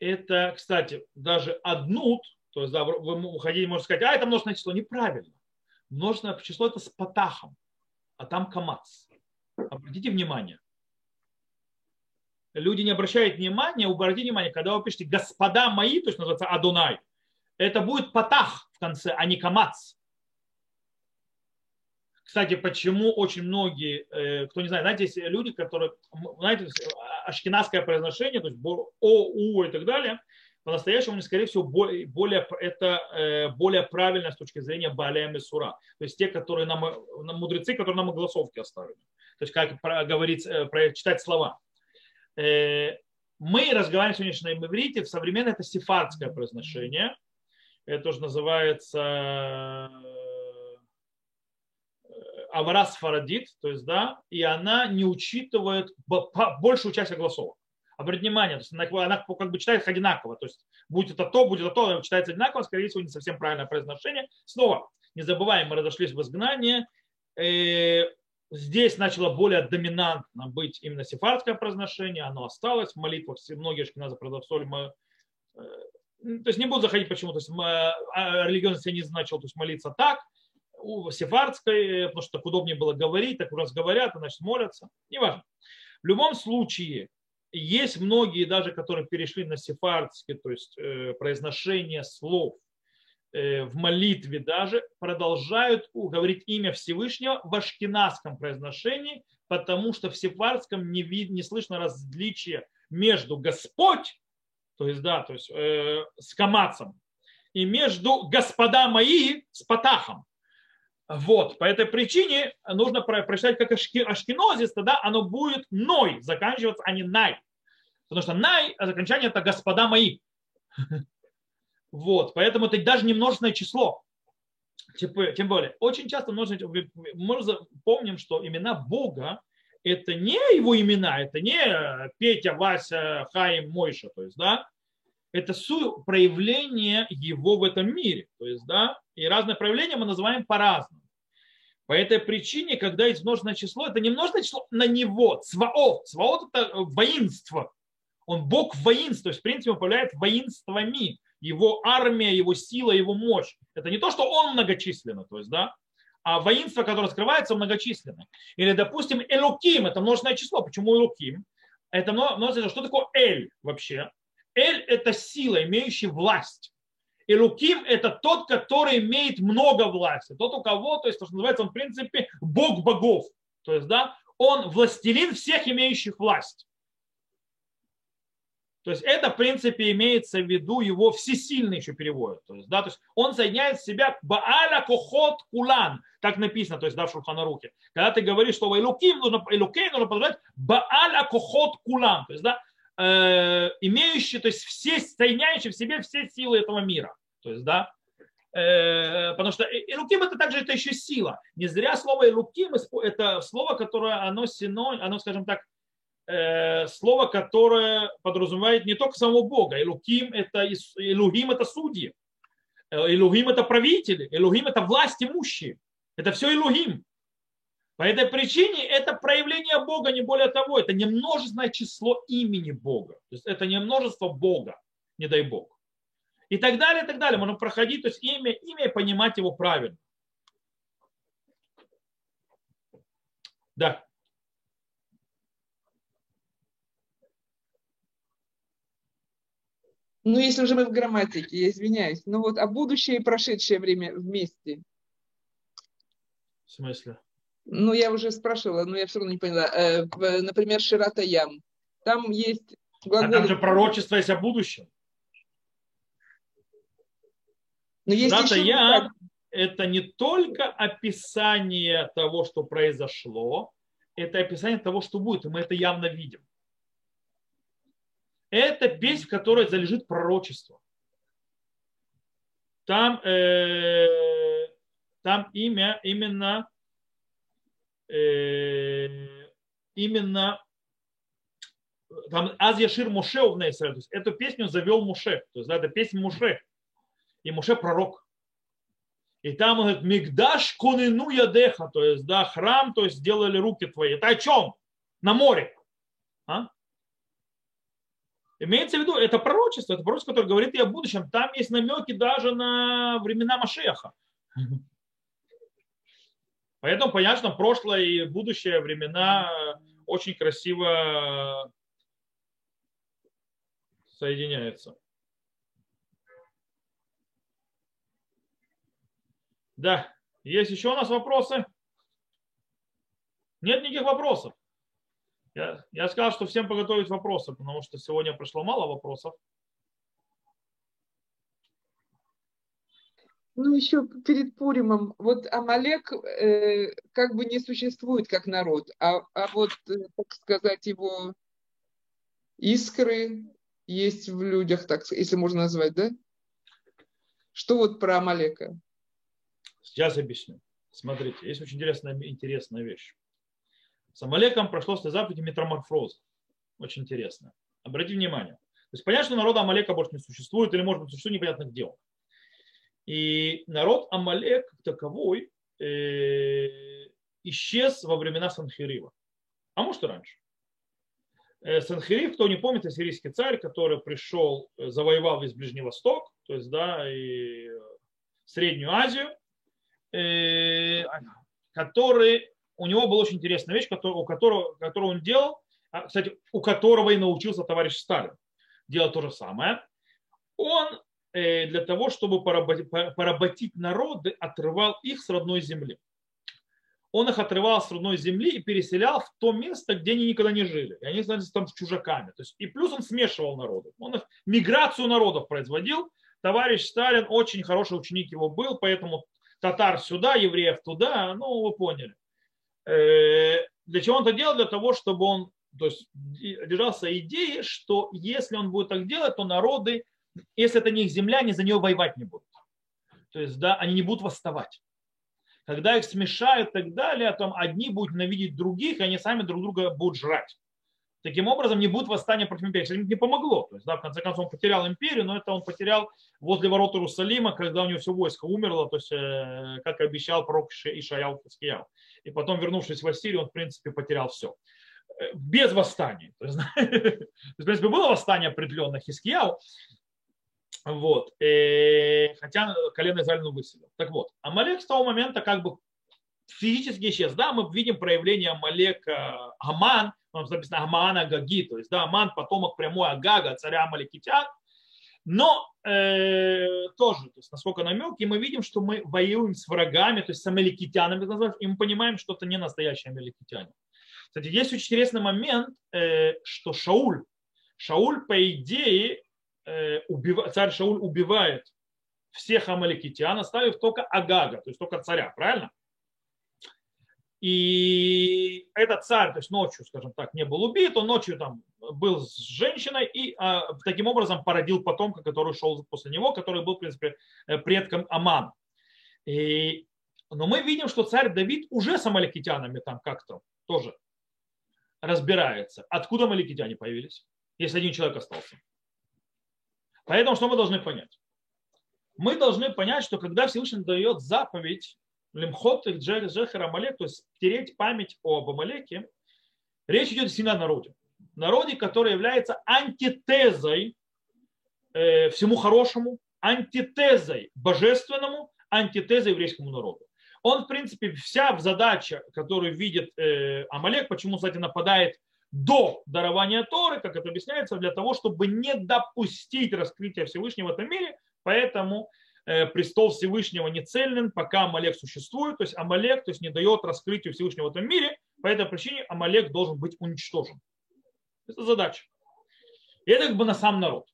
это, кстати, даже однут, то есть да, вы уходите, можете сказать, а это множественное число. Неправильно. Множественное число это с патахом, а там камац. Обратите внимание. Люди не обращают внимания, обратите внимание, когда вы пишете «господа мои», то есть называется «адонай», это будет патах в конце, а не камац. Кстати, почему очень многие, э, кто не знает, знаете, есть люди, которые, знаете, ашкенадское произношение, то есть О, У и так далее, по-настоящему, скорее всего, более, это э, более правильно с точки зрения Балия Месура. То есть те, которые нам, мудрецы, которые нам голосовки оставили. То есть как говорить, э, читать слова. Мы разговариваем сегодня на иврите, в современном это сефардское произношение. Это тоже называется аварас фарадит, то есть, да, и она не учитывает большую часть голосов. Обратите внимание, то есть она, как бы читает одинаково, то есть будет это то, будет это то, читается одинаково, скорее всего, не совсем правильное произношение. Снова, не забываем, мы разошлись в изгнание, э, здесь начало более доминантно быть именно сефардское произношение, оно осталось в молитвах, многие шкиназы продавцоли то есть не буду заходить почему, то есть а религиозность я не значил, то есть молиться так, у сефардской, потому что так удобнее было говорить, так раз говорят, значит молятся, неважно. В любом случае, есть многие даже, которые перешли на сефардский, то есть э, произношение слов э, в молитве даже, продолжают говорить имя Всевышнего в ашкенадском произношении, потому что в сефардском не, вид, не слышно различия между Господь, то есть, да, то есть э, с камацем, и между господа мои с патахом. Вот, по этой причине нужно прочитать как ашкенозис, тогда оно будет ной заканчиваться, а не най. Потому что най, окончание это господа мои. Вот, поэтому это даже не множественное число. Тем более, очень часто нужно, мы помним, что имена Бога это не его имена, это не Петя, Вася, Хаим, Мойша, то есть, да, это проявление его в этом мире. То есть, да, и разные проявления мы называем по-разному. По этой причине, когда есть множественное число, это не множественное число на него, цваот. Цваот – это воинство. Он бог воинства, то есть, в принципе, управляет воинствами. Его армия, его сила, его мощь. Это не то, что он многочисленный, то есть, да, а воинство, которое скрывается, многочисленное. Или, допустим, Элуким – это множественное число. Почему Элуким? Это множественное, что такое Эль вообще? Эль – это сила, имеющая власть. И Луким – это тот, который имеет много власти. Тот, у кого, то есть, то, что называется, он, в принципе, бог богов. То есть, да, он властелин всех имеющих власть. То есть это, в принципе, имеется в виду его всесильный еще переводят. То есть, да, то есть он соединяет в себя Бааля Кохот Кулан, так написано, то есть да, в Шурханарухе. Когда ты говоришь, что Элуким нужно, Элукей нужно подражать Бааля Кохот Кулан. То есть, да, э, имеющие, то есть все, соединяющие в себе все силы этого мира. То есть, да, э, потому что Элуким это также это еще сила. Не зря слово Элуким это слово, которое оно сино, оно, скажем так, э, слово, которое подразумевает не только самого Бога. Элуким это, Элухим это судьи. Элухим это правители. Элухим это власть имущие. Это все Элухим. По этой причине это проявление Бога, не более того. Это не множественное число имени Бога. То есть это не множество Бога, не дай Бог. И так далее, и так далее. Можно проходить, то есть имя, имя и понимать его правильно. Да. Ну, если уже мы в грамматике, я извиняюсь. Ну вот, а будущее и прошедшее время вместе? В смысле? Ну, я уже спрашивала, но я все равно не поняла. Э, например, Ширата Ям. Там есть глагол... А там же пророчество есть о будущем. Но есть Ширата еще... Ям – это не только описание того, что произошло, это описание того, что будет, и мы это явно видим. Это песнь, в которой залежит пророчество. Там, э, там имя именно именно там Аз Яшир Муше в Израиль, то есть эту песню завел Муше, то есть да, это песня Муше, и Муше пророк. И там он говорит, Мигдаш конину ядеха, то есть да, храм, то есть сделали руки твои. Это о чем? На море. А? Имеется в виду, это пророчество, это пророчество, которое говорит и о будущем. Там есть намеки даже на времена Машеха. Поэтому понятно, прошлое и будущее времена очень красиво соединяются. Да, есть еще у нас вопросы? Нет никаких вопросов. Я, я сказал, что всем подготовить вопросы, потому что сегодня пришло мало вопросов. Ну, еще перед Пуримом, вот Амалек э, как бы не существует как народ, а, а вот, э, так сказать, его искры есть в людях, так, если можно назвать, да? Что вот про Амалека? Сейчас объясню. Смотрите, есть очень интересная, интересная вещь. С Амалеком прошло с заповеди метаморфоза. Очень интересно. Обратите внимание. То есть понятно, что народа Амалека больше не существует, или может быть существует непонятных дел. И народ Амалек таковой э, исчез во времена Санхирива. А может и раньше. Э, Санхериф, кто не помнит, это сирийский царь, который пришел, э, завоевал весь Ближний Восток, то есть, да, и Среднюю Азию, который, у него была очень интересная вещь, которую, у которого, которую он делал, а, кстати, у которого и научился товарищ Сталин делать то же самое. Он для того, чтобы поработить, поработить народы, отрывал их с родной земли он их отрывал с родной земли и переселял в то место, где они никогда не жили. И они становились там чужаками. То есть, и плюс он смешивал народы. Он их, миграцию народов производил. Товарищ Сталин очень хороший ученик его был, поэтому татар сюда, евреев туда, ну, вы поняли. Э, для чего он это делал? Для того, чтобы он то есть, держался идеи, что если он будет так делать, то народы, если это не их земля, они за нее воевать не будут. То есть, да, они не будут восставать когда их смешают и так далее, там одни будут ненавидеть других, и они сами друг друга будут жрать. Таким образом, не будет восстания против империи. Это не помогло. То есть, да, в конце концов, он потерял империю, но это он потерял возле ворот Иерусалима, когда у него все войско умерло, то есть, э, как обещал пророк Ишаял Хискиял. И потом, вернувшись в Ассирию, он, в принципе, потерял все. Э, без восстания. То есть, в принципе, было восстание определенных Хискиял, вот. И, э, хотя колено Израиля выселил. Так вот, Амалек с того момента как бы физически исчез. Да, мы видим проявление Амалека Аман, там написано Аман Агаги, то есть да, Аман потомок прямой Агага, царя Амаликитян, но э, тоже, то есть насколько намек, и мы видим, что мы воюем с врагами, то есть с амаликитянами, и мы понимаем, что это не настоящие амаликитяне. Кстати, есть очень интересный момент, э, что Шауль, Шауль, по идее, Э, царь Шауль убивает всех амаликитян, оставив только Агага, то есть только царя, правильно? И этот царь, то есть ночью, скажем так, не был убит, он ночью там был с женщиной и а, таким образом породил потомка, который шел после него, который был, в принципе, э, предком Аман. И, но мы видим, что царь Давид уже с амаликитянами там как-то тоже разбирается. Откуда амаликитяне появились, если один человек остался? Поэтому что мы должны понять? Мы должны понять, что когда Всевышний дает заповедь Лемхот и Джехер Амалек, то есть стереть память об Амалеке, речь идет сильно о народе. Народе, который является антитезой э, всему хорошему, антитезой божественному, антитезой еврейскому народу. Он, в принципе, вся задача, которую видит э, Амалек, почему, кстати, нападает до дарования Торы, как это объясняется, для того, чтобы не допустить раскрытия Всевышнего в этом мире, поэтому э, престол Всевышнего не цельный, пока Амалек существует, то есть Амалек то есть не дает раскрытию Всевышнего в этом мире, по этой причине Амалек должен быть уничтожен. Это задача. И это как бы на сам народ.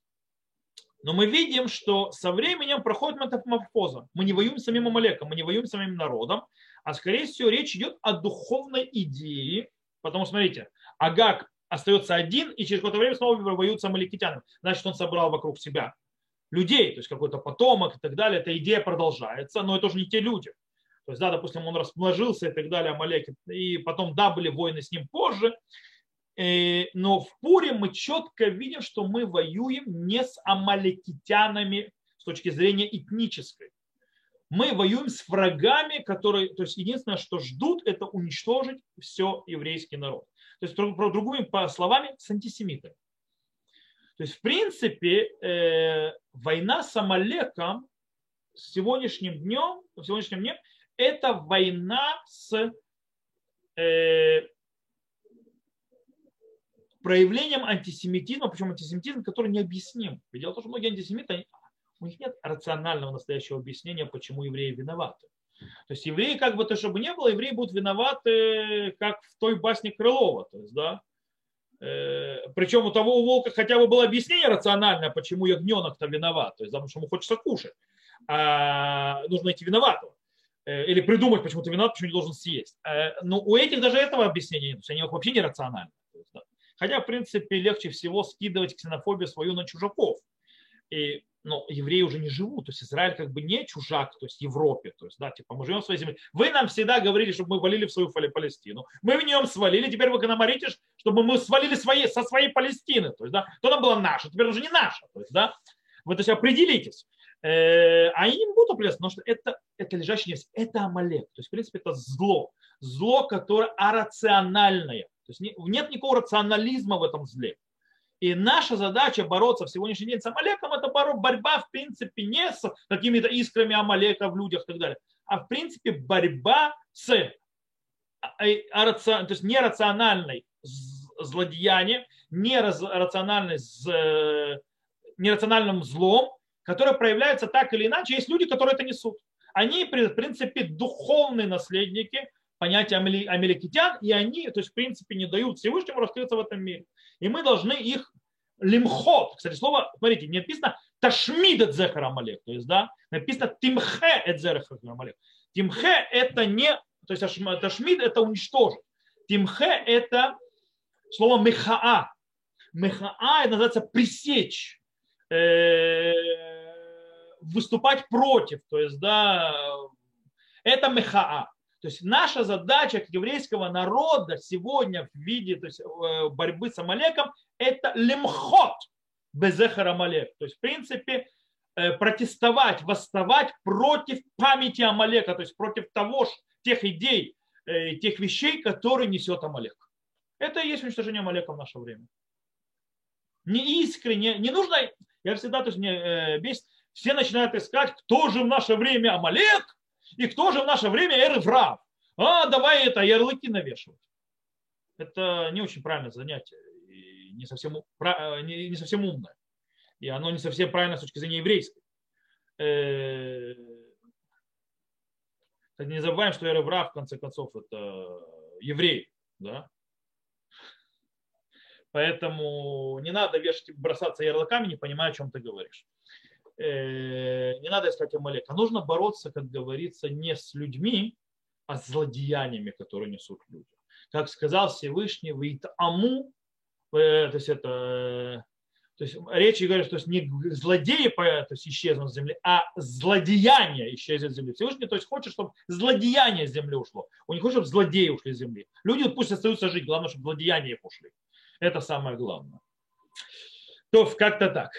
Но мы видим, что со временем проходит метаморфоза. Мы не воюем с самим Амалеком, мы не воюем с самим народом, а скорее всего речь идет о духовной идее. Потому, смотрите, Агак остается один, и через какое-то время снова воюют с. Значит, он собрал вокруг себя людей, то есть какой-то потомок и так далее. Эта идея продолжается, но это уже не те люди. То есть, да, допустим, он расмножился и так далее, Амалек, и потом, да, были войны с ним позже, э, но в Пуре мы четко видим, что мы воюем не с амаликитянами с точки зрения этнической. Мы воюем с врагами, которые, то есть единственное, что ждут, это уничтожить все еврейский народ. То есть, про другими словами, с антисемитами. То есть, в принципе, э, война с Амалеком сегодняшним днем, сегодняшним днем, это война с э, проявлением антисемитизма, причем антисемитизм, который необъясним. Дело в том, что многие антисемиты, у них нет рационального настоящего объяснения, почему евреи виноваты. То есть евреи, как бы то, чтобы не было, евреи будут виноваты, как в той басне Крылова. То есть, да, э, причем у того у волка хотя бы было объяснение рациональное, почему ягненок-то виноват, то есть, потому что ему хочется кушать. А нужно найти виноватого. Э, или придумать, почему ты виноват, почему не должен съесть. Э, но у этих даже этого объяснения нет, то есть они вообще нерациональны. Есть, да. Хотя, в принципе, легче всего скидывать ксенофобию свою на чужаков. И но евреи уже не живут, то есть Израиль как бы не чужак, то есть Европе, то есть, да, типа мы живем в своей земле. Вы нам всегда говорили, чтобы мы валили в свою Палестину. Мы в нем свалили, теперь вы к нам говорите, чтобы мы свалили свои, со своей Палестины, то есть, да, то она была наша, теперь уже не наша, то есть, да, вы то есть определитесь. Э, а они не будут определяться, потому что это, это лежащий это Амалек, то есть, в принципе, это зло, зло, которое арациональное, То есть нет никакого рационализма в этом зле. И наша задача бороться в сегодняшний день с Амалеком, это борьба, в принципе, не с какими-то искрами Амалека в людях и так далее, а в принципе борьба с а, то есть нерациональной злодеянием, нерациональной, нерациональным злом, которое проявляется так или иначе. Есть люди, которые это несут. Они, в принципе, духовные наследники понятия амеликитян, и они, то есть, в принципе, не дают Всевышнему раскрыться в этом мире. И мы должны их лимхот. Кстати, слово, смотрите, не написано ташмид эт зехар амалек, то есть, да, написано тимхе эт зехар амалек. Тимхе это не, то есть ташмид это уничтожить. Тимхе это слово мехаа. Мехаа это называется пресечь, э, выступать против, то есть, да, это мехаа. То есть наша задача еврейского народа сегодня в виде то есть, э, борьбы с Амалеком это лимхот безехар Амалек. То есть в принципе э, протестовать, восставать против памяти Амалека, то есть против того, тех идей, э, тех вещей, которые несет Амалек. Это и есть уничтожение Амалека в наше время. Не искренне, не нужно, я всегда, то есть мне бесит, все начинают искать, кто же в наше время Амалек, и кто же в наше время Эрврав? А, давай это, ярлыки навешивать. Это не очень правильное занятие, и не совсем, не, не совсем умное. И оно не совсем правильно с точки зрения еврейской. Э, не забываем, что Эрврав, в конце концов, это еврей. Да? Поэтому не надо вешать, бросаться ярлыками, не понимая, о чем ты говоришь. Э, не надо искать Амалека. Нужно бороться, как говорится, не с людьми, а с злодеяниями, которые несут люди. Как сказал Всевышний, выйт аму, э, то есть это э, то есть речь говорит, что не злодеи то есть, исчезнут с земли, а злодеяние исчезнет с земли. Всевышний то есть хочет, чтобы злодеяние с земли ушло. Он не хочет, чтобы злодеи ушли с земли. Люди пусть остаются жить, главное, чтобы злодеяния их ушли. Это самое главное. То как-то так.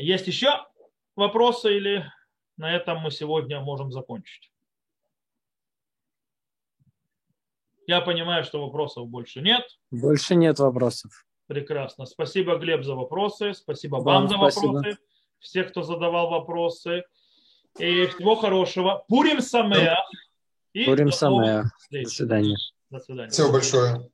Есть еще вопросы или на этом мы сегодня можем закончить? Я понимаю, что вопросов больше нет. Больше нет вопросов. Прекрасно. Спасибо, Глеб, за вопросы. Спасибо вам, вам за спасибо. вопросы. Всех, кто задавал вопросы. И всего хорошего. Пурим Самеа. Пурим Самеа. До свидания. До свидания. Всего большое.